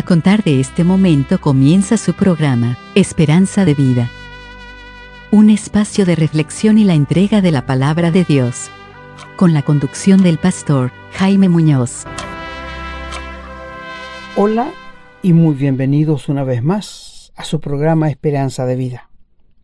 A contar de este momento comienza su programa, Esperanza de Vida. Un espacio de reflexión y la entrega de la palabra de Dios. Con la conducción del pastor Jaime Muñoz. Hola y muy bienvenidos una vez más a su programa Esperanza de Vida.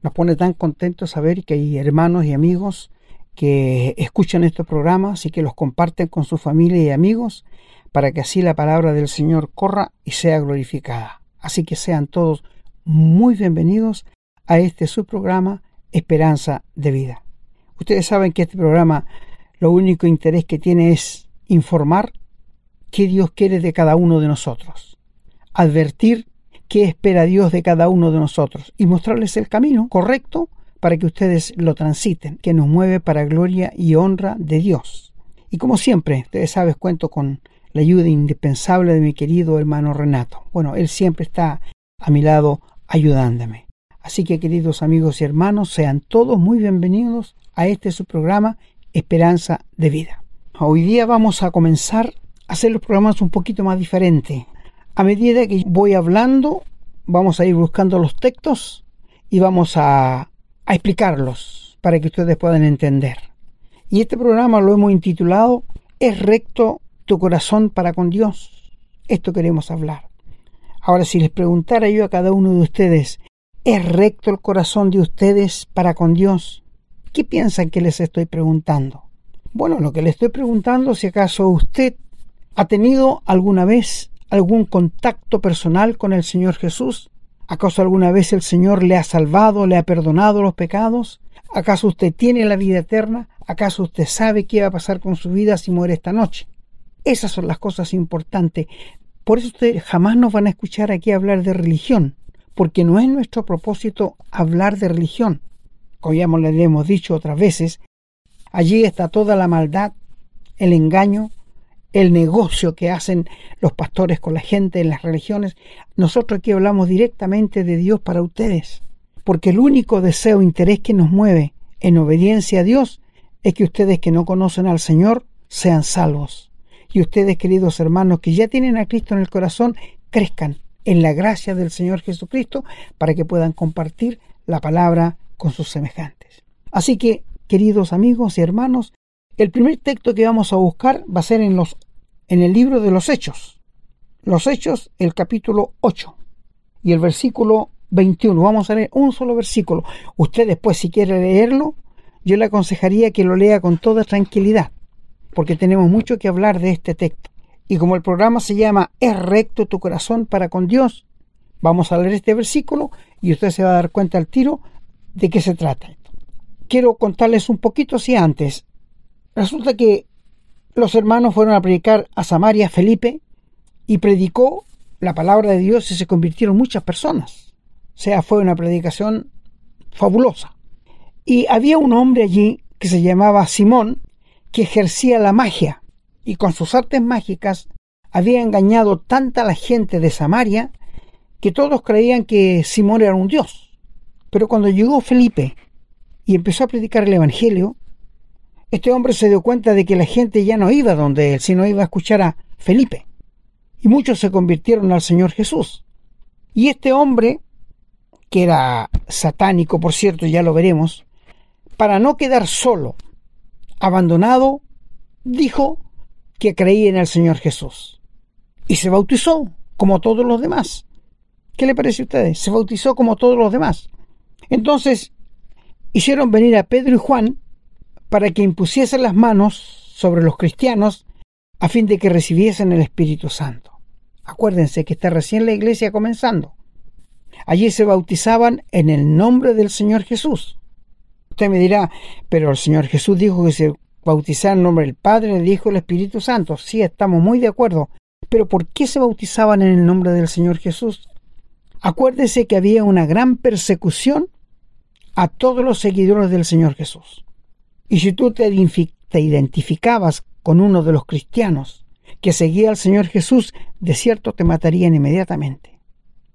Nos pone tan contentos saber que hay hermanos y amigos que escuchan estos programas y que los comparten con su familia y amigos para que así la palabra del Señor corra y sea glorificada. Así que sean todos muy bienvenidos a este su programa Esperanza de Vida. Ustedes saben que este programa lo único interés que tiene es informar qué Dios quiere de cada uno de nosotros, advertir qué espera Dios de cada uno de nosotros y mostrarles el camino correcto para que ustedes lo transiten, que nos mueve para gloria y honra de Dios. Y como siempre, ustedes saben, cuento con la ayuda indispensable de mi querido hermano Renato. Bueno, él siempre está a mi lado ayudándome. Así que queridos amigos y hermanos, sean todos muy bienvenidos a este su programa Esperanza de Vida. Hoy día vamos a comenzar a hacer los programas un poquito más diferentes. A medida que voy hablando, vamos a ir buscando los textos y vamos a, a explicarlos para que ustedes puedan entender. Y este programa lo hemos intitulado Es recto tu corazón para con Dios. Esto queremos hablar. Ahora, si les preguntara yo a cada uno de ustedes, ¿es recto el corazón de ustedes para con Dios? ¿Qué piensan que les estoy preguntando? Bueno, lo que le estoy preguntando si acaso usted ha tenido alguna vez algún contacto personal con el Señor Jesús. ¿Acaso alguna vez el Señor le ha salvado, le ha perdonado los pecados? ¿Acaso usted tiene la vida eterna? ¿Acaso usted sabe qué va a pasar con su vida si muere esta noche? Esas son las cosas importantes. Por eso ustedes jamás nos van a escuchar aquí hablar de religión, porque no es nuestro propósito hablar de religión. Como ya le hemos dicho otras veces, allí está toda la maldad, el engaño, el negocio que hacen los pastores con la gente en las religiones. Nosotros aquí hablamos directamente de Dios para ustedes, porque el único deseo e interés que nos mueve en obediencia a Dios es que ustedes que no conocen al Señor sean salvos y ustedes, queridos hermanos, que ya tienen a Cristo en el corazón, crezcan en la gracia del Señor Jesucristo para que puedan compartir la palabra con sus semejantes. Así que, queridos amigos y hermanos, el primer texto que vamos a buscar va a ser en, los, en el libro de los Hechos. Los Hechos, el capítulo 8 y el versículo 21. Vamos a leer un solo versículo. Usted después, si quiere leerlo, yo le aconsejaría que lo lea con toda tranquilidad porque tenemos mucho que hablar de este texto. Y como el programa se llama Es recto tu corazón para con Dios, vamos a leer este versículo y usted se va a dar cuenta al tiro de qué se trata. Quiero contarles un poquito si antes. Resulta que los hermanos fueron a predicar a Samaria Felipe y predicó la palabra de Dios y se convirtieron muchas personas. O sea, fue una predicación fabulosa. Y había un hombre allí que se llamaba Simón, que ejercía la magia y con sus artes mágicas había engañado tanta la gente de Samaria que todos creían que Simón era un dios. Pero cuando llegó Felipe y empezó a predicar el Evangelio, este hombre se dio cuenta de que la gente ya no iba donde él, sino iba a escuchar a Felipe. Y muchos se convirtieron al Señor Jesús. Y este hombre, que era satánico, por cierto, ya lo veremos, para no quedar solo abandonado, dijo que creía en el Señor Jesús. Y se bautizó como todos los demás. ¿Qué le parece a ustedes? Se bautizó como todos los demás. Entonces, hicieron venir a Pedro y Juan para que impusiesen las manos sobre los cristianos a fin de que recibiesen el Espíritu Santo. Acuérdense que está recién la iglesia comenzando. Allí se bautizaban en el nombre del Señor Jesús. Usted me dirá, pero el Señor Jesús dijo que se bautizara en nombre del Padre, del Hijo y del Espíritu Santo. Sí, estamos muy de acuerdo. Pero ¿por qué se bautizaban en el nombre del Señor Jesús? Acuérdese que había una gran persecución a todos los seguidores del Señor Jesús. Y si tú te, te identificabas con uno de los cristianos que seguía al Señor Jesús, de cierto te matarían inmediatamente.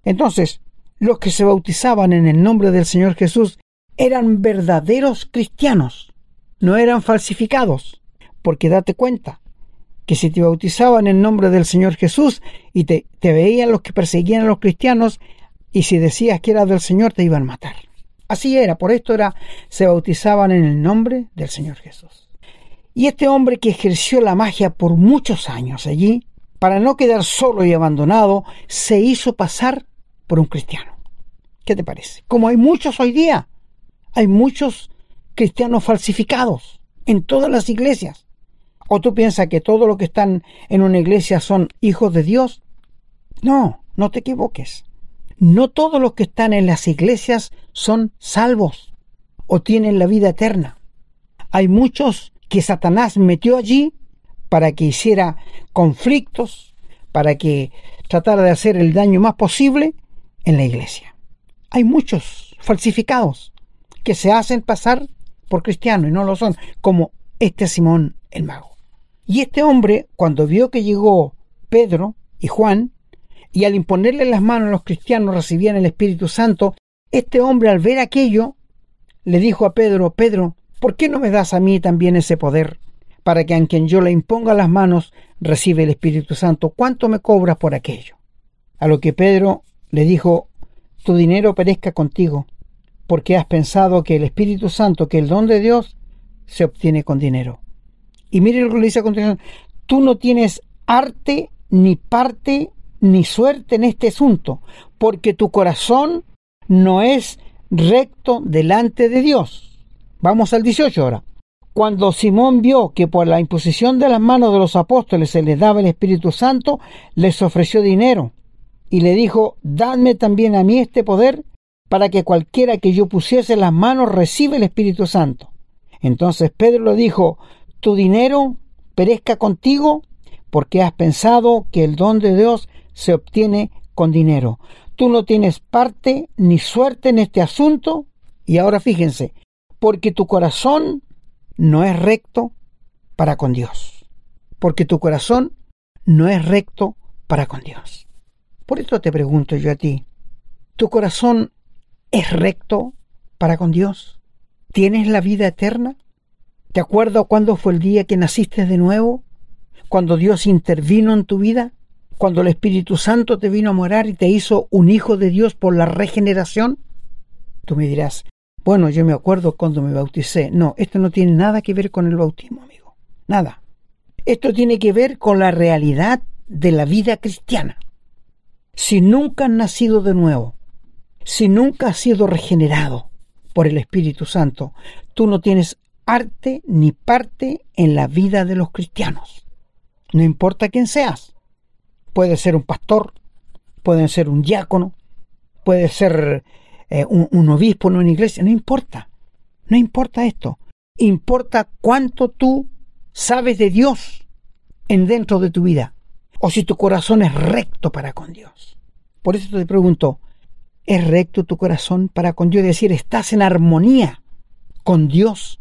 Entonces, los que se bautizaban en el nombre del Señor Jesús eran verdaderos cristianos, no eran falsificados, porque date cuenta que si te bautizaban en nombre del Señor Jesús y te, te veían los que perseguían a los cristianos, y si decías que eras del Señor te iban a matar. Así era, por esto era, se bautizaban en el nombre del Señor Jesús. Y este hombre que ejerció la magia por muchos años allí, para no quedar solo y abandonado, se hizo pasar por un cristiano. ¿Qué te parece? Como hay muchos hoy día, hay muchos cristianos falsificados en todas las iglesias. ¿O tú piensas que todos los que están en una iglesia son hijos de Dios? No, no te equivoques. No todos los que están en las iglesias son salvos o tienen la vida eterna. Hay muchos que Satanás metió allí para que hiciera conflictos, para que tratara de hacer el daño más posible en la iglesia. Hay muchos falsificados que se hacen pasar por cristianos y no lo son, como este Simón el mago. Y este hombre, cuando vio que llegó Pedro y Juan, y al imponerle las manos a los cristianos recibían el Espíritu Santo, este hombre al ver aquello le dijo a Pedro, Pedro, ¿por qué no me das a mí también ese poder? Para que a quien yo le imponga las manos reciba el Espíritu Santo. ¿Cuánto me cobras por aquello? A lo que Pedro le dijo, tu dinero perezca contigo, porque has pensado que el Espíritu Santo, que el don de Dios, se obtiene con dinero. Y mire lo que le dice a continuación, tú no tienes arte ni parte ni suerte en este asunto, porque tu corazón no es recto delante de Dios. Vamos al 18 ahora. Cuando Simón vio que por la imposición de las manos de los apóstoles se les daba el Espíritu Santo, les ofreció dinero y le dijo, dadme también a mí este poder para que cualquiera que yo pusiese las manos reciba el Espíritu Santo. Entonces Pedro le dijo, tu dinero perezca contigo porque has pensado que el don de Dios se obtiene con dinero. Tú no tienes parte ni suerte en este asunto. Y ahora fíjense, porque tu corazón no es recto para con Dios. Porque tu corazón no es recto para con Dios. Por esto te pregunto yo a ti, ¿tu corazón es recto para con Dios? ¿Tienes la vida eterna? ¿Te acuerdas cuándo fue el día que naciste de nuevo? ¿Cuando Dios intervino en tu vida? cuando el Espíritu Santo te vino a morar y te hizo un hijo de Dios por la regeneración? Tú me dirás, bueno, yo me acuerdo cuando me bauticé. No, esto no tiene nada que ver con el bautismo, amigo. Nada. Esto tiene que ver con la realidad de la vida cristiana. Si nunca has nacido de nuevo, si nunca has sido regenerado por el Espíritu Santo, tú no tienes arte ni parte en la vida de los cristianos. No importa quién seas. Puede ser un pastor, puede ser un diácono, puede ser eh, un, obispo en una iglesia, no importa. No importa esto. Importa cuánto tú sabes de Dios en dentro de tu vida. O si tu corazón es recto para con Dios. Por eso te pregunto, ¿es recto tu corazón para con Dios? Es decir, ¿estás en armonía con Dios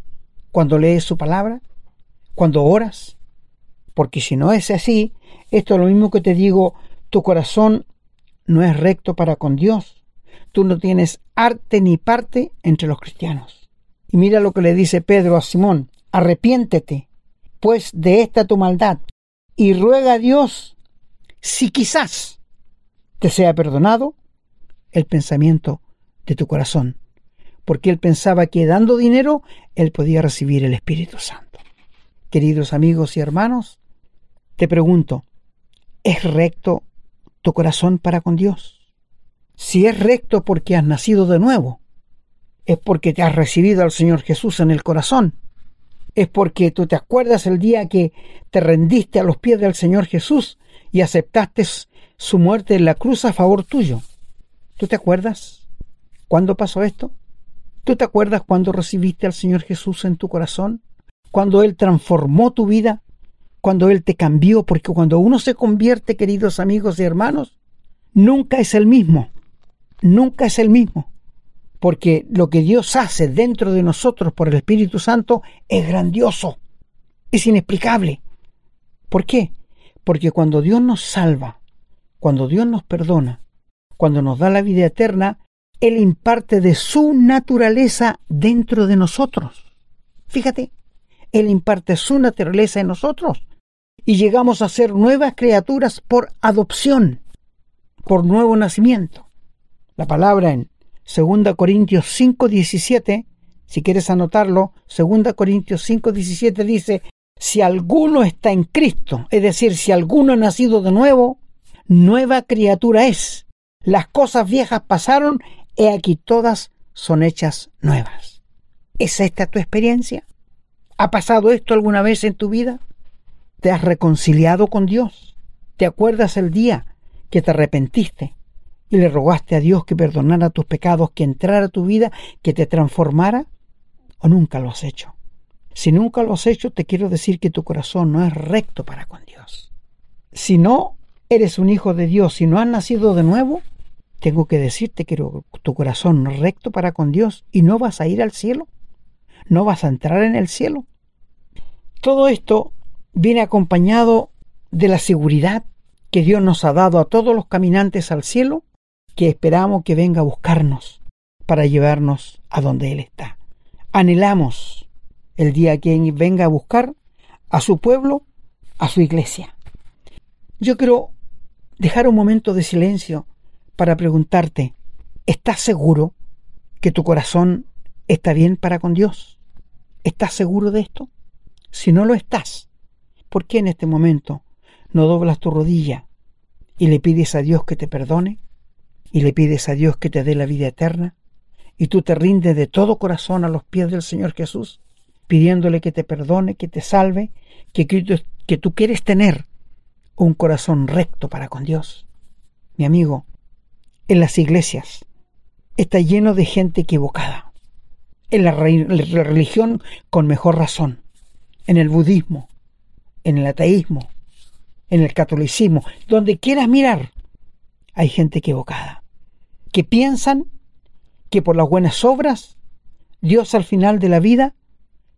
cuando lees su palabra? ¿Cuando oras? Porque si no es así, esto es lo mismo que te digo, tu corazón no es recto para con Dios. Tú no tienes arte ni parte entre los cristianos. Y mira lo que le dice Pedro a Simón, arrepiéntete, pues de esta tu maldad, y ruega a Dios si quizás te sea perdonado el pensamiento de tu corazón, porque él pensaba que dando dinero él podía recibir el Espíritu Santo. Queridos amigos y hermanos, te pregunto, ¿Es recto tu corazón para con Dios? Si es recto porque has nacido de nuevo, es porque te has recibido al Señor Jesús en el corazón, es porque tú te acuerdas el día que te rendiste a los pies del Señor Jesús y aceptaste su muerte en la cruz a favor tuyo. ¿Tú te acuerdas cuándo pasó esto? ¿Tú te acuerdas cuando recibiste al Señor Jesús en tu corazón? Cuando Él transformó tu vida cuando Él te cambió, porque cuando uno se convierte, queridos amigos y hermanos, nunca es el mismo, nunca es el mismo, porque lo que Dios hace dentro de nosotros por el Espíritu Santo es grandioso, es inexplicable. ¿Por qué? Porque cuando Dios nos salva, cuando Dios nos perdona, cuando nos da la vida eterna, Él imparte de su naturaleza dentro de nosotros. Fíjate, Él imparte su naturaleza en nosotros. y llegamos a ser nuevas criaturas por adopción, por nuevo nacimiento. La palabra en 2 Corintios 5:17, si quieres anotarlo, 2 Corintios 5:17 dice, si alguno está en Cristo, es decir, si alguno ha nacido de nuevo, nueva criatura es. Las cosas viejas pasaron, he aquí todas son hechas nuevas. ¿Es esta tu experiencia? ¿Ha pasado esto alguna vez en tu vida? ¿Te has reconciliado con Dios? ¿Te acuerdas el día que te arrepentiste y le rogaste a Dios que perdonara tus pecados, que entrara a tu vida, que te transformara? ¿O nunca lo has hecho? Si nunca lo has hecho, te quiero decir que tu corazón no es recto para con Dios. Si no eres un hijo de Dios, si no has nacido de nuevo, tengo que decirte que tu corazón recto para con Dios y no vas a ir al cielo. No vas a entrar en el cielo. Todo esto viene acompañado de la seguridad que Dios nos ha dado a todos los caminantes al cielo, que esperamos que venga a buscarnos para llevarnos a donde Él está. Anhelamos el día que venga a buscar a su pueblo, a su iglesia. Yo quiero dejar un momento de silencio para preguntarte, ¿estás seguro que tu corazón está bien para con Dios? ¿Estás seguro de esto? Si no lo estás, ¿por qué en este momento no doblas tu rodilla y le pides a Dios que te perdone? ¿Y le pides a Dios que te dé la vida eterna? ¿Y tú te rindes de todo corazón a los pies del Señor Jesús, pidiéndole que te perdone, que te salve, que, que tú quieres tener un corazón recto para con Dios? Mi amigo, en las iglesias está lleno de gente equivocada. En la religión con mejor razón. En el budismo, en el ateísmo, en el catolicismo, donde quieras mirar, hay gente equivocada, que piensan que por las buenas obras, Dios al final de la vida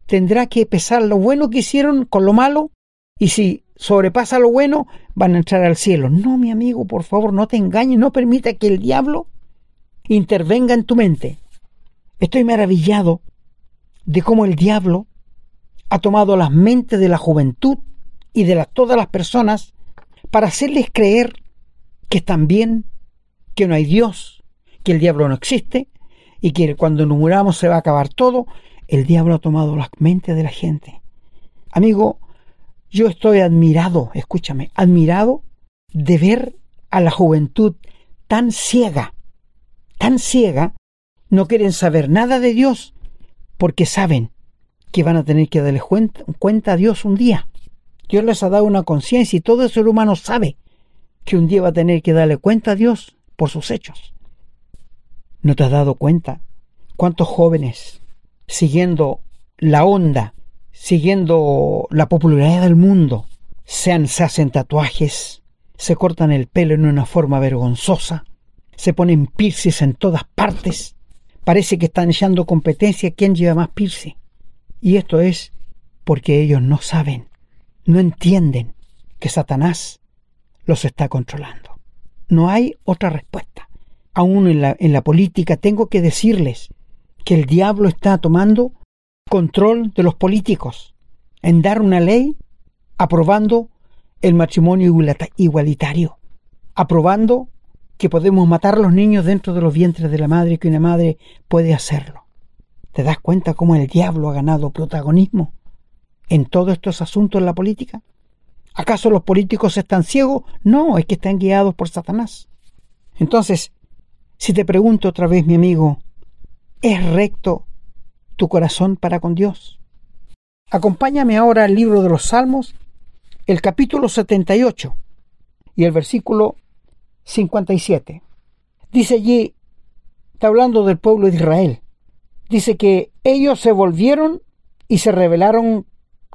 tendrá que pesar lo bueno que hicieron con lo malo, y si sobrepasa lo bueno, van a entrar al cielo. No, mi amigo, por favor, no te engañes, no permita que el diablo intervenga en tu mente. Estoy maravillado de cómo el diablo ha tomado las mentes de la juventud y de todas las personas para hacerles creer que están bien, que no hay Dios, que el diablo no existe y que cuando nos muramos se va a acabar todo. El diablo ha tomado las mentes de la gente. Amigo, yo estoy admirado, escúchame, admirado de ver a la juventud tan ciega, tan ciega, no quieren saber nada de Dios porque saben que van a tener que darle cuenta, a Dios un día. Dios les ha dado una conciencia y todo el ser humano sabe que un día va a tener que darle cuenta a Dios por sus hechos. ¿No te has dado cuenta cuántos jóvenes, siguiendo la onda, siguiendo la popularidad del mundo, sean, se hacen tatuajes, se cortan el pelo en una forma vergonzosa, se ponen piercings en todas partes, parece que están echando competencia quién lleva más piercing. Y esto es porque ellos no saben, no entienden que Satanás los está controlando. No hay otra respuesta. Aún en la política tengo que decirles que el diablo está tomando control de los políticos en dar una ley aprobando el matrimonio igualitario, aprobando que podemos matar a los niños dentro de los vientres de la madre, que una madre puede hacerlo. ¿Te das cuenta cómo el diablo ha ganado protagonismo en todos estos asuntos en la política? ¿Acaso los políticos están ciegos? No, es que están guiados por Satanás. Entonces, si te pregunto otra vez, mi amigo, ¿es recto tu corazón para con Dios? Acompáñame ahora al libro de los Salmos, el capítulo 78 y el versículo 57. Dice allí, está hablando del pueblo de Israel, dice que ellos se volvieron y se rebelaron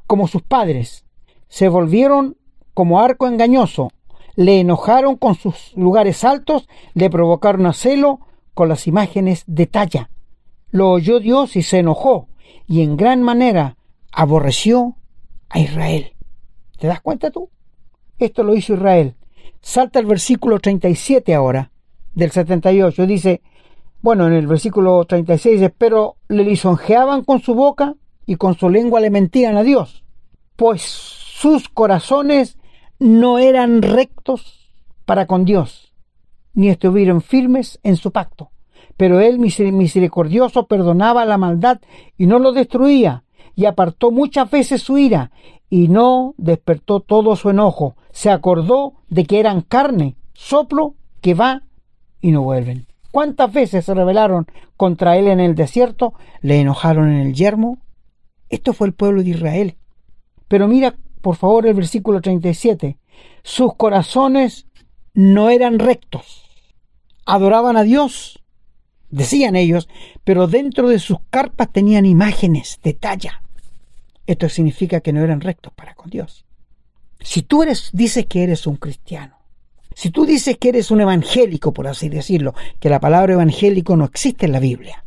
como sus padres, se volvieron como arco engañoso, le enojaron con sus lugares altos, le provocaron a celo con las imágenes de talla. Lo oyó Dios y se enojó, y en gran manera aborreció a Israel. ¿Te das cuenta tú? Esto lo hizo Israel. Salta el versículo 37 ahora, del 78. Dice, bueno, en el versículo 36 dice, pero le lisonjeaban con su boca y con su lengua le mentían a Dios, pues sus corazones no eran rectos para con Dios, ni estuvieron firmes en su pacto. Pero él misericordioso perdonaba la maldad y no lo destruía, y apartó muchas veces su ira, y no despertó todo su enojo. Se acordó de que eran carne, soplo que va y no vuelven. ¿Cuántas veces se rebelaron contra él en el desierto? ¿Le enojaron en el yermo? Esto fue el pueblo de Israel. Pero mira, por favor, el versículo 37. Sus corazones no eran rectos. Adoraban a Dios, decían ellos, pero dentro de sus carpas tenían imágenes de talla. Esto significa que no eran rectos para con Dios. Si tú eres, dices que eres un cristiano, si tú dices que eres un evangélico, por así decirlo, que la palabra evangélico no existe en la Biblia,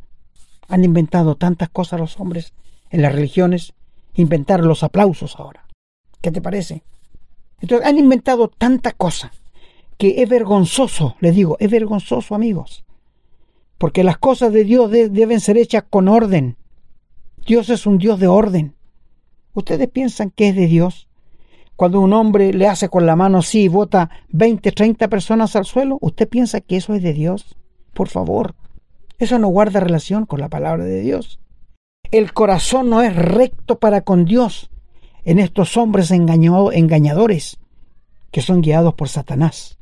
han inventado tantas cosas los hombres en las religiones, inventar los aplausos ahora. ¿Qué te parece? Entonces han inventado tanta cosa que es vergonzoso, les digo, es vergonzoso amigos, porque las cosas de Dios deben ser hechas con orden. Dios es un Dios de orden. ¿Ustedes piensan que es de Dios? Cuando un hombre le hace con la mano así y bota 20, 30 personas al suelo, ¿usted piensa que eso es de Dios? Por favor, eso no guarda relación con la palabra de Dios. El corazón no es recto para con Dios en estos hombres engañadores que son guiados por Satanás.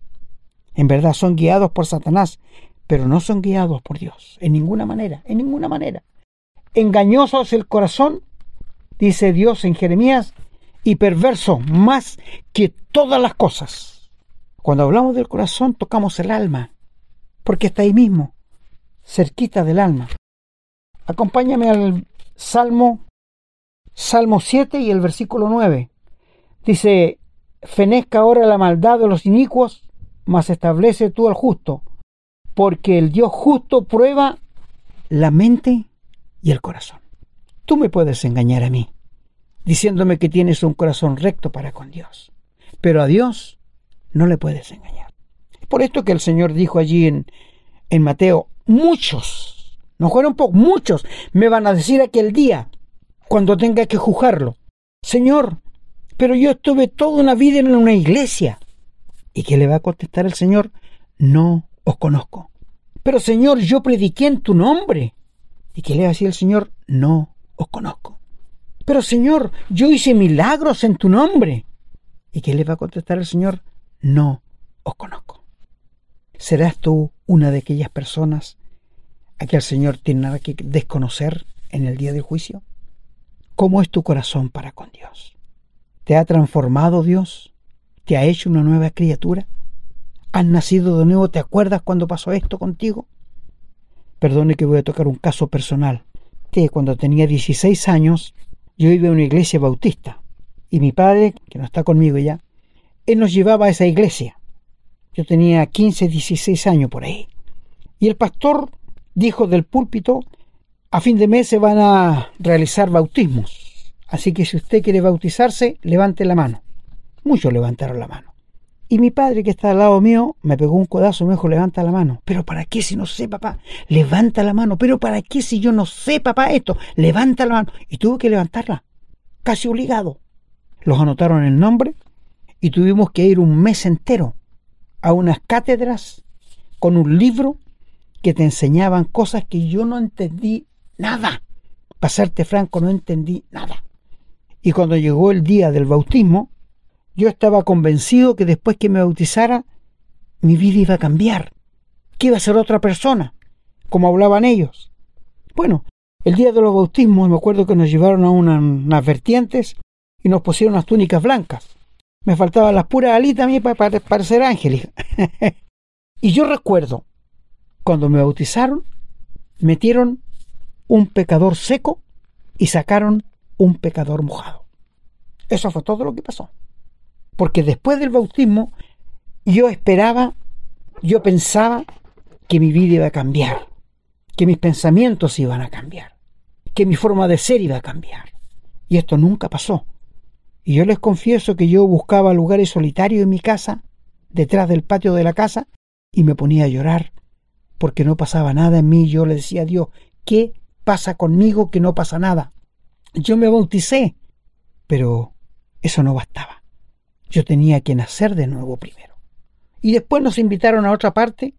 En verdad son guiados por Satanás, pero no son guiados por Dios, en ninguna manera, en ninguna manera. Engañoso es el corazón dice Dios en Jeremías, y perverso más que todas las cosas. Cuando hablamos del corazón tocamos el alma, porque está ahí mismo, cerquita del alma. Acompáñame al Salmo, Salmo 7 y el versículo 9. Dice, fenezca ahora la maldad de los inicuos, mas establece tú al justo, porque el Dios justo prueba la mente y el corazón. Tú me puedes engañar a mí, diciéndome que tienes un corazón recto para con Dios, pero a Dios no le puedes engañar. Por esto que el Señor dijo allí en, en Mateo, muchos, no fueron pocos, muchos me van a decir aquel día, cuando tenga que juzgarlo, Señor, pero yo estuve toda una vida en una iglesia. ¿Y qué le va a contestar el Señor? No os conozco. Pero Señor, yo prediqué en tu nombre. ¿Y qué le va a decir el Señor? No os conozco. Pero Señor, yo hice milagros en tu nombre. ¿Y qué le va a contestar el Señor? No os conozco. ¿Serás tú una de aquellas personas a que el Señor tiene nada que desconocer en el día del juicio? ¿Cómo es tu corazón para con Dios? ¿Te ha transformado Dios? ¿Te ha hecho una nueva criatura? ¿Has nacido de nuevo? ¿Te acuerdas cuando pasó esto contigo? Perdone que voy a tocar un caso personal que cuando tenía 16 años yo iba a una iglesia bautista y mi padre, que no está conmigo ya, él nos llevaba a esa iglesia. Yo tenía 15, 16 años por ahí. Y el pastor dijo del púlpito, a fin de mes se van a realizar bautismos. Así que si usted quiere bautizarse, levante la mano. Muchos levantaron la mano. Y mi padre, que está al lado mío, me pegó un codazo, me dijo, levanta la mano. ¿Pero para qué si no sé, papá? Levanta la mano. ¿Pero para qué si yo no sé, papá, esto? Levanta la mano. Y tuve que levantarla, casi obligado. Los anotaron el nombre y tuvimos que ir un mes entero a unas cátedras con un libro que te enseñaban cosas que yo no entendí nada. Para serte franco, no entendí nada. Y cuando llegó el día del bautismo, yo estaba convencido que después que me bautizara, mi vida iba a cambiar, que iba a ser otra persona, como hablaban ellos. Bueno, el día de los bautismos me acuerdo que nos llevaron a unas vertientes y nos pusieron unas túnicas blancas. Me faltaban las puras alitas a mí para parecer ángeles. y yo recuerdo, cuando me bautizaron, metieron un pecador seco y sacaron un pecador mojado. Eso fue todo lo que pasó porque después del bautismo yo esperaba, yo pensaba que mi vida iba a cambiar, que mis pensamientos iban a cambiar, que mi forma de ser iba a cambiar. Y esto nunca pasó. Y yo les confieso que yo buscaba lugares solitarios en mi casa, detrás del patio de la casa, y me ponía a llorar, porque no pasaba nada en mí. Yo le decía a Dios, ¿qué pasa conmigo que no pasa nada? Yo me bauticé, pero eso no bastaba. Yo tenía que nacer de nuevo primero. Y después nos invitaron a otra parte,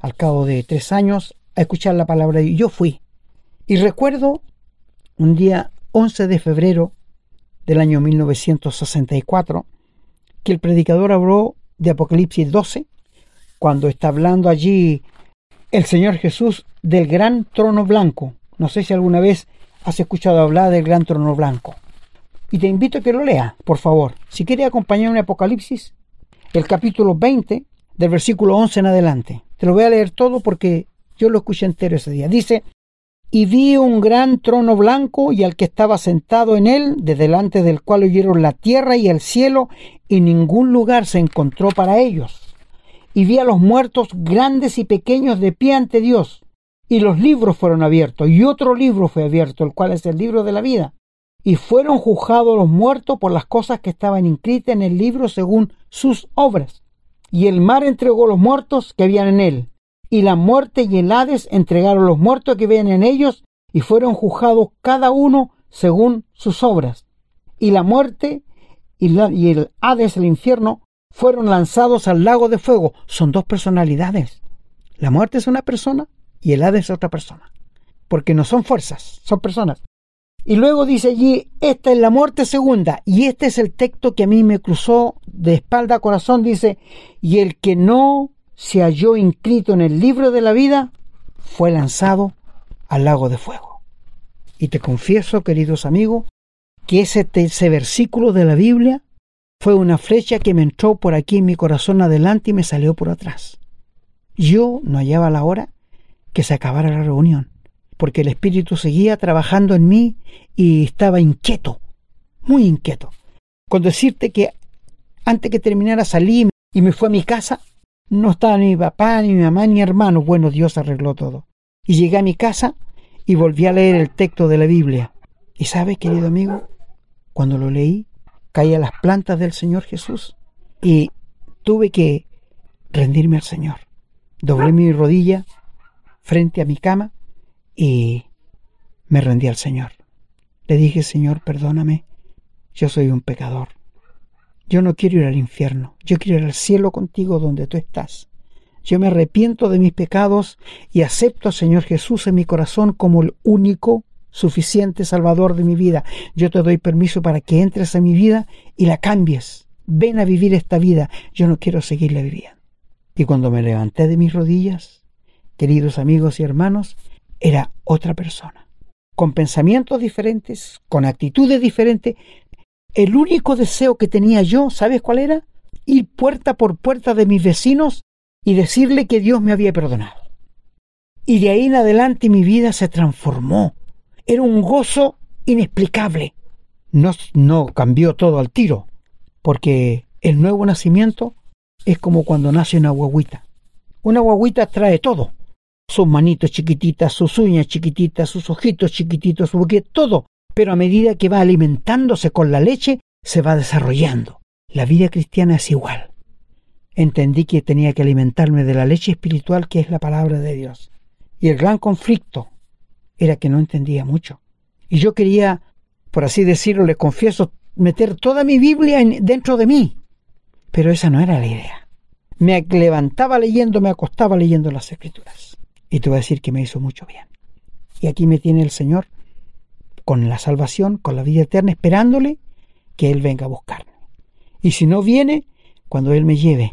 al cabo de tres años, a escuchar la palabra y yo fui. Y recuerdo un día 11 de febrero del año 1964 que el predicador habló de Apocalipsis 12 cuando está hablando allí el Señor Jesús del gran trono blanco. No sé si alguna vez has escuchado hablar del gran trono blanco. Y te invito a que lo leas, por favor. Si quieres acompañarme en Apocalipsis, el capítulo 20, del versículo 11 en adelante. Te lo voy a leer todo porque yo lo escuché entero ese día. Dice, y vi un gran trono blanco y al que estaba sentado en él, de delante del cual oyeron la tierra y el cielo, y ningún lugar se encontró para ellos y vi a los muertos grandes y pequeños de pie ante Dios. Y los libros fueron abiertos, y otro libro fue abierto, el cual es el libro de la vida. Y fueron juzgados los muertos por las cosas que estaban inscritas en el libro según sus obras. Y el mar entregó los muertos que habían en él. Y la muerte y el Hades entregaron los muertos que habían en ellos, y fueron juzgados cada uno según sus obras. Y la muerte y, el Hades, el infierno, fueron lanzados al lago de fuego. Son dos personalidades. La muerte es una persona y el Hades es otra persona. Porque no son fuerzas, son personas. Y luego dice allí, esta es la muerte segunda. Y este es el texto que a mí me cruzó de espalda a corazón. Dice, y el que no se halló inscrito en el libro de la vida fue lanzado al lago de fuego. Y te confieso, queridos amigos, que ese, ese versículo de la Biblia fue una flecha que me entró por aquí en mi corazón adelante y me salió por atrás. Yo no hallaba la hora que se acabara la reunión, porque el Espíritu seguía trabajando en mí y estaba inquieto, muy inquieto. Con decirte que antes que terminara salí y me fue a mi casa, no estaba ni mi papá, ni mi mamá, ni hermano. Bueno, Dios arregló todo. Y llegué a mi casa y volví a leer el texto de la Biblia. Y sabes, querido amigo, cuando lo leí, caí a las plantas del Señor Jesús y tuve que rendirme al Señor. Doblé mi rodilla frente a mi cama y me rendí al Señor. Le dije, Señor, perdóname, yo soy un pecador. Yo no quiero ir al infierno, yo quiero ir al cielo contigo donde tú estás. Yo me arrepiento de mis pecados y acepto Señor Jesús en mi corazón como el único suficiente Salvador de mi vida. Yo te doy permiso para que entres a mi vida y la cambies. Ven a vivir esta vida. Yo no quiero seguirla viviendo. Y cuando me levanté de mis rodillas, queridos amigos y hermanos, era otra persona. Con pensamientos diferentes, con actitudes diferentes. El único deseo que tenía yo, ¿sabes cuál era? Ir puerta por puerta de mis vecinos y decirle que Dios me había perdonado. Y de ahí en adelante mi vida se transformó era un gozo inexplicable. No, no cambió todo al tiro, porque el nuevo nacimiento es como cuando nace una guaguita. Una guaguita trae todo. Sus manitos chiquititas, sus uñas chiquititas, sus ojitos chiquititos, su boquete, todo. Pero a medida que va alimentándose con la leche, se va desarrollando. La vida cristiana es igual. Entendí que tenía que alimentarme de la leche espiritual que es la palabra de Dios. Y el gran conflicto era que no entendía mucho. Y yo quería, por así decirlo, le confieso, meter toda mi Biblia dentro de mí. Pero esa no era la idea. Me levantaba leyendo, me acostaba leyendo las escrituras. Y te voy a decir que me hizo mucho bien. Y aquí me tiene el Señor con la salvación, con la vida eterna, esperándole que Él venga a buscarme. Y si no viene, cuando Él me lleve,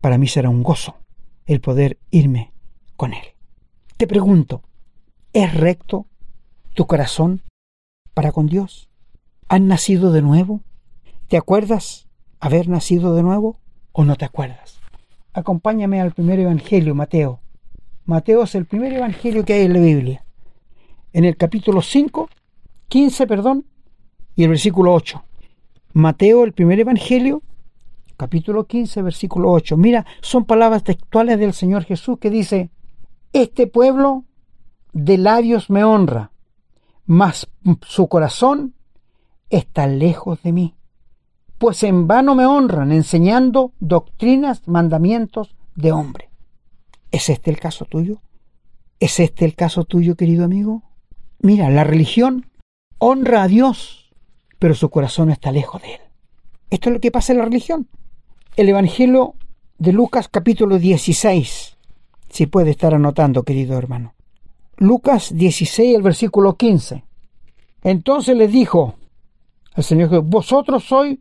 para mí será un gozo el poder irme con Él. Te pregunto, ¿Es recto tu corazón para con Dios? ¿Has nacido de nuevo? ¿Te acuerdas haber nacido de nuevo o no te acuerdas? Acompáñame al primer evangelio, Mateo. Mateo es el primer evangelio que hay en la Biblia. En el capítulo 5, 15, perdón, y el versículo 8. Mateo, el primer evangelio, capítulo 15, versículo 8. Mira, son palabras textuales del Señor Jesús que dice, este pueblo de labios me honra, mas su corazón está lejos de mí. Pues en vano me honran enseñando doctrinas, mandamientos de hombre. ¿Es este el caso tuyo? ¿Es este el caso tuyo, querido amigo? Mira, la religión honra a Dios, pero su corazón está lejos de Él. Esto es lo que pasa en la religión. El Evangelio de Lucas capítulo 16, si puede estar anotando, querido hermano. Lucas 16, el versículo 15. Entonces les dijo al Señor, vosotros sois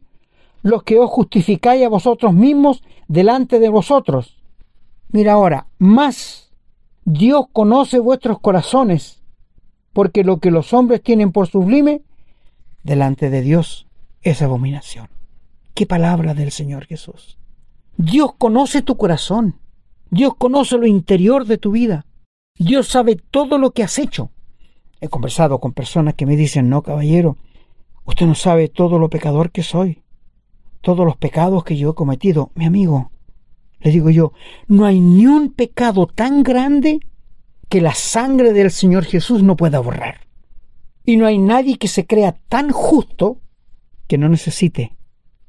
los que os justificáis a vosotros mismos delante de vosotros. Mira ahora, más Dios conoce vuestros corazones, porque lo que los hombres tienen por sublime, delante de Dios es abominación. Qué palabra del Señor Jesús. Dios conoce tu corazón. Dios conoce lo interior de tu vida. Dios sabe todo lo que has hecho. He conversado con personas que me dicen, no, caballero, usted no sabe todo lo pecador que soy, todos los pecados que yo he cometido. Mi amigo, le digo yo, no hay ni un pecado tan grande que la sangre del Señor Jesús no pueda borrar. Y no hay nadie que se crea tan justo que no necesite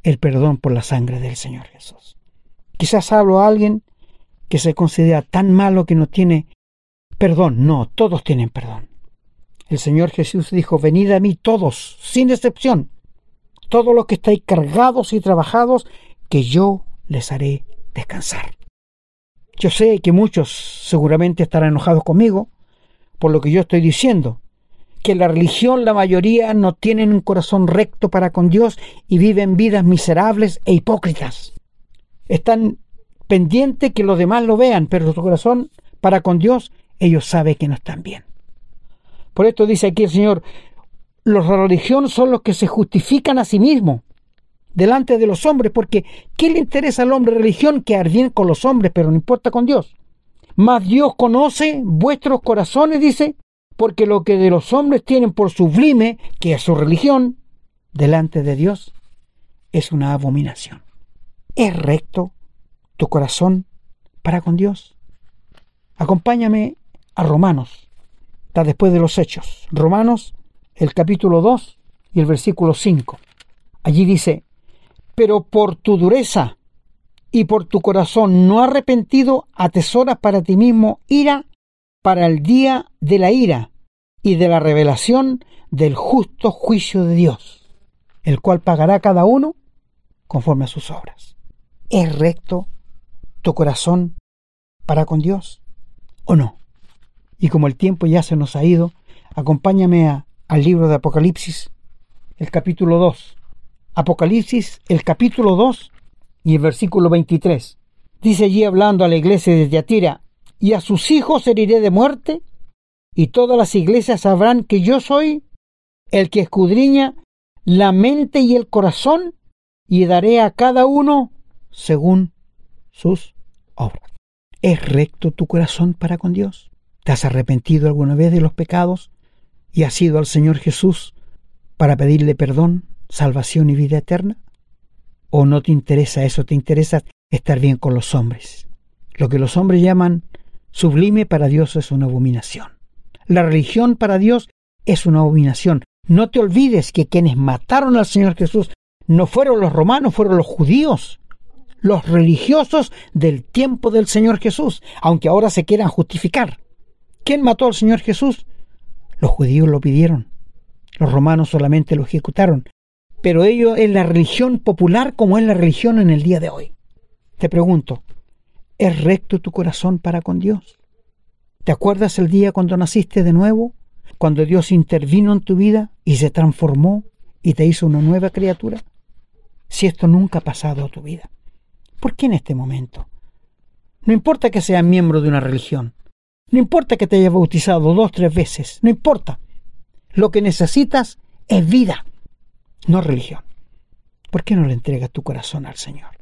el perdón por la sangre del Señor Jesús. Quizás hablo a alguien que se considera tan malo que no tiene perdón. No, todos tienen perdón. El Señor Jesús dijo, venid a mí todos, sin excepción, todos los que estáis cargados y trabajados, que yo les haré descansar. Yo sé que muchos seguramente estarán enojados conmigo por lo que yo estoy diciendo, que la religión, la mayoría, no tienen un corazón recto para con Dios y viven vidas miserables e hipócritas. Están pendientes que los demás lo vean, pero su corazón para con Dios, ellos saben que no están bien. Por esto dice aquí el Señor, los religiosos son los que se justifican a sí mismos delante de los hombres, porque ¿qué le interesa al hombre religión que bien con los hombres, pero no importa con Dios? Mas Dios conoce vuestros corazones, dice, porque lo que de los hombres tienen por sublime, que es su religión, delante de Dios, es una abominación. ¿Es recto tu corazón para con Dios? Acompáñame a Romanos, está después de los Hechos. Romanos, el capítulo 2 y el versículo 5. Allí dice, pero por tu dureza y por tu corazón no arrepentido atesoras para ti mismo ira para el día de la ira y de la revelación del justo juicio de Dios, el cual pagará cada uno conforme a sus obras. ¿Es recto tu corazón para con Dios o no? Y como el tiempo ya se nos ha ido, acompáñame al libro de Apocalipsis, el capítulo 2. Apocalipsis, el capítulo 2 y el versículo 23. Dice allí hablando a la iglesia de Yatira, y a sus hijos heriré de muerte, y todas las iglesias sabrán que yo soy el que escudriña la mente y el corazón, y daré a cada uno según sus obras. ¿Es recto tu corazón para con Dios? ¿Te has arrepentido alguna vez de los pecados y has ido al Señor Jesús para pedirle perdón, salvación y vida eterna? ¿O no te interesa eso? ¿Te interesa estar bien con los hombres? Lo que los hombres llaman sublime para Dios es una abominación. La religión para Dios es una abominación. No te olvides que quienes mataron al Señor Jesús no fueron los romanos, fueron los judíos los religiosos del tiempo del Señor Jesús, aunque ahora se quieran justificar. ¿Quién mató al Señor Jesús? Los judíos lo pidieron, los romanos solamente lo ejecutaron, pero ello es la religión popular como es la religión en el día de hoy. Te pregunto, ¿es recto tu corazón para con Dios? ¿Te acuerdas el día cuando naciste de nuevo? Cuando Dios intervino en tu vida y se transformó y te hizo una nueva criatura? Si esto nunca ha pasado a tu vida. ¿Por qué en este momento? No importa que seas miembro de una religión. No importa que te hayas bautizado dos, tres veces. No importa. Lo que necesitas es vida, no religión. ¿Por qué no le entregas tu corazón al Señor?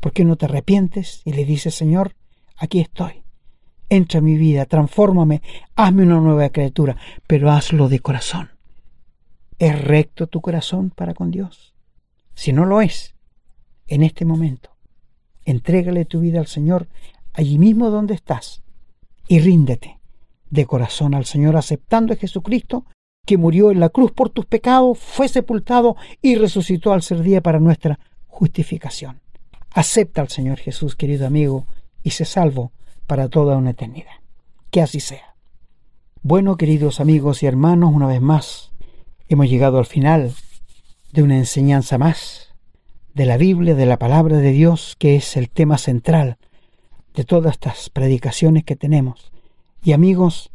¿Por qué no te arrepientes y le dices, Señor, aquí estoy? Entra en mi vida, transfórmame, hazme una nueva criatura, pero hazlo de corazón. ¿Es recto tu corazón para con Dios? Si no lo es, en este momento, Entrégale tu vida al Señor allí mismo donde estás y ríndete de corazón al Señor aceptando a Jesucristo que murió en la cruz por tus pecados, fue sepultado y resucitó al ser día para nuestra justificación. Acepta al Señor Jesús, querido amigo, y se salvo para toda una eternidad. Que así sea. Bueno, queridos amigos y hermanos, una vez más hemos llegado al final de una enseñanza más de la Biblia, de la palabra de Dios, que es el tema central de todas estas predicaciones que tenemos. Y amigos,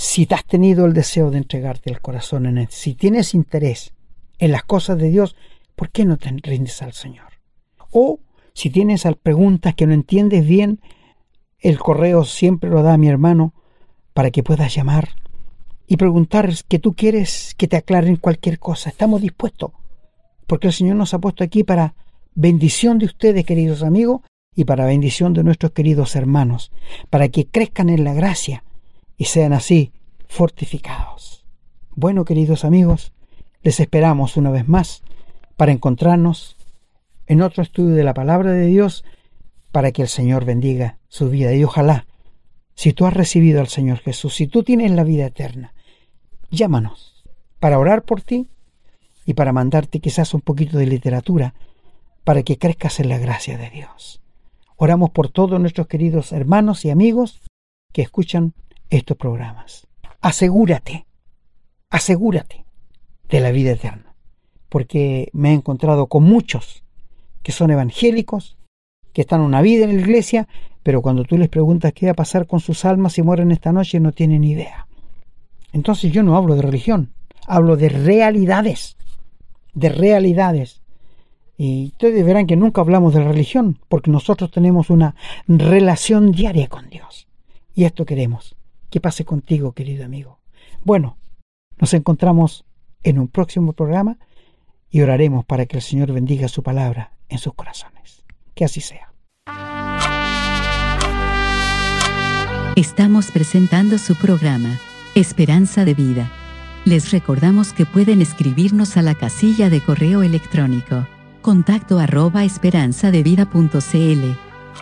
si te has tenido el deseo de entregarte el corazón en él, si tienes interés en las cosas de Dios, ¿por qué no te rindes al Señor? O si tienes preguntas que no entiendes bien, el correo siempre lo da a mi hermano para que puedas llamar y preguntar que tú quieres que te aclaren cualquier cosa. Estamos dispuestos, porque el Señor nos ha puesto aquí para bendición de ustedes, queridos amigos, y para bendición de nuestros queridos hermanos, para que crezcan en la gracia y sean así fortificados. Bueno, queridos amigos, les esperamos una vez más para encontrarnos en otro estudio de la palabra de Dios para que el Señor bendiga su vida. Y ojalá, si tú has recibido al Señor Jesús, si tú tienes la vida eterna, llámanos para orar por ti y para mandarte quizás un poquito de literatura para que crezcas en la gracia de Dios. Oramos por todos nuestros queridos hermanos y amigos que escuchan estos programas. Asegúrate, asegúrate de la vida eterna, porque me he encontrado con muchos que son evangélicos, que están una vida en la iglesia, pero cuando tú les preguntas qué va a pasar con sus almas si mueren esta noche, no tienen idea. Entonces yo no hablo de religión, hablo de realidades, de realidades. Y ustedes verán que nunca hablamos de religión, porque nosotros tenemos una relación diaria con Dios. Y esto queremos. Que pase contigo, querido amigo. Bueno, nos encontramos en un próximo programa y oraremos para que el Señor bendiga su palabra en sus corazones. Que así sea. Estamos presentando su programa, Esperanza de Vida. Les recordamos que pueden escribirnos a la casilla de correo electrónico, contacto arroba esperanzadevida.cl.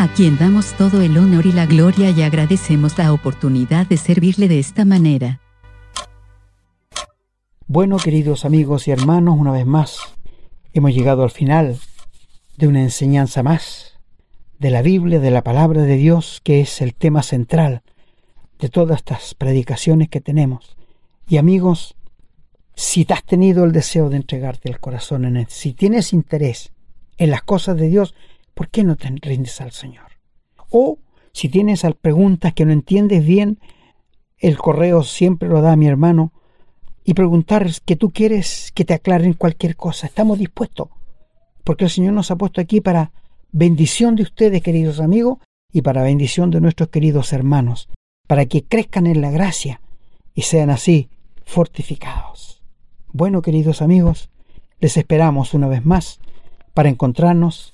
a quien damos todo el honor y la gloria y agradecemos la oportunidad de servirle de esta manera. Bueno, queridos amigos y hermanos, una vez más hemos llegado al final de una enseñanza más de la Biblia, de la palabra de Dios, que es el tema central de todas estas predicaciones que tenemos. Y amigos, si has tenido el deseo de entregarte el corazón en él, si tienes interés en las cosas de Dios, ¿por qué no te rindes al Señor? O si tienes preguntas que no entiendes bien, el correo siempre lo da mi hermano y preguntar que tú quieres que te aclaren cualquier cosa. Estamos dispuestos, porque el Señor nos ha puesto aquí para bendición de ustedes, queridos amigos, y para bendición de nuestros queridos hermanos, para que crezcan en la gracia y sean así fortificados. Bueno, queridos amigos, les esperamos una vez más para encontrarnos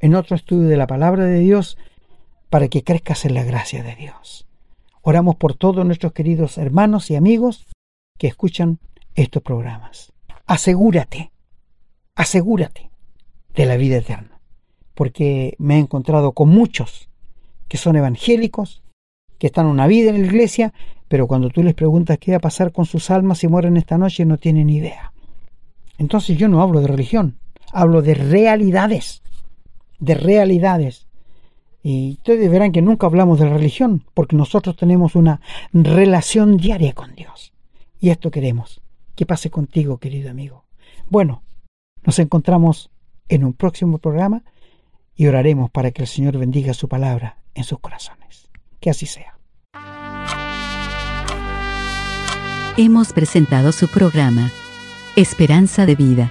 en otro estudio de la palabra de Dios para que crezcas en la gracia de Dios. Oramos por todos nuestros queridos hermanos y amigos que escuchan estos programas. Asegúrate, asegúrate de la vida eterna, porque me he encontrado con muchos que son evangélicos, que están una vida en la iglesia, pero cuando tú les preguntas qué va a pasar con sus almas si mueren esta noche, no tienen idea. Entonces yo no hablo de religión, hablo de realidades, de realidades. Y ustedes verán que nunca hablamos de religión, porque nosotros tenemos una relación diaria con Dios. Y esto queremos. Que pase contigo, querido amigo. Bueno, nos encontramos en un próximo programa y oraremos para que el Señor bendiga su palabra en sus corazones. Que así sea. Hemos presentado su programa, Esperanza de Vida,